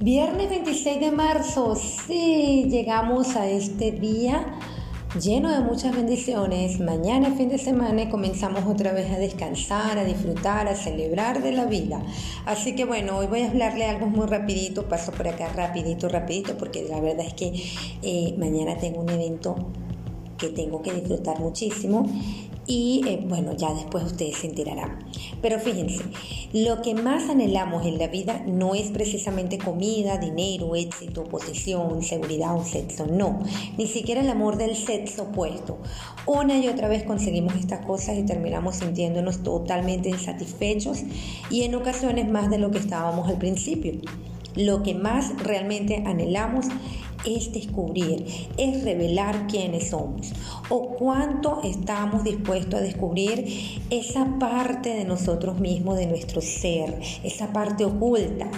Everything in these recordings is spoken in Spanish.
Viernes 26 de marzo, sí, llegamos a este día lleno de muchas bendiciones. Mañana, fin de semana, comenzamos otra vez a descansar, a disfrutar, a celebrar de la vida. Así que bueno, hoy voy a hablarle algo muy rapidito, paso por acá rapidito, rapidito, porque la verdad es que eh, mañana tengo un evento que tengo que disfrutar muchísimo y eh, bueno, ya después ustedes se enterarán. Pero fíjense, lo que más anhelamos en la vida no es precisamente comida, dinero, éxito, posición, seguridad o sexo, no, ni siquiera el amor del sexo opuesto. Una y otra vez conseguimos estas cosas y terminamos sintiéndonos totalmente insatisfechos y en ocasiones más de lo que estábamos al principio. Lo que más realmente anhelamos es descubrir, es revelar quiénes somos o cuánto estamos dispuestos a descubrir esa parte de nosotros mismos, de nuestro ser, esa parte oculta.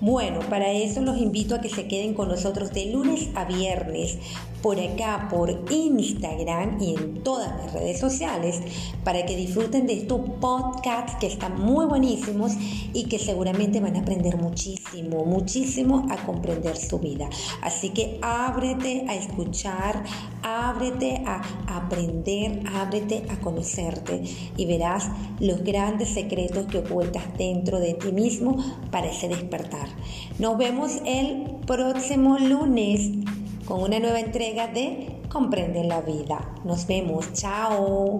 Bueno, para eso los invito a que se queden con nosotros de lunes a viernes por acá, por Instagram y en todas las redes sociales, para que disfruten de estos podcasts que están muy buenísimos y que seguramente van a aprender muchísimo, muchísimo a comprender su vida. Así que ábrete a escuchar, ábrete a aprender, ábrete a conocerte y verás los grandes secretos que ocultas dentro de ti mismo para ese despertar. Nos vemos el próximo lunes con una nueva entrega de Comprende la vida. Nos vemos. Chao.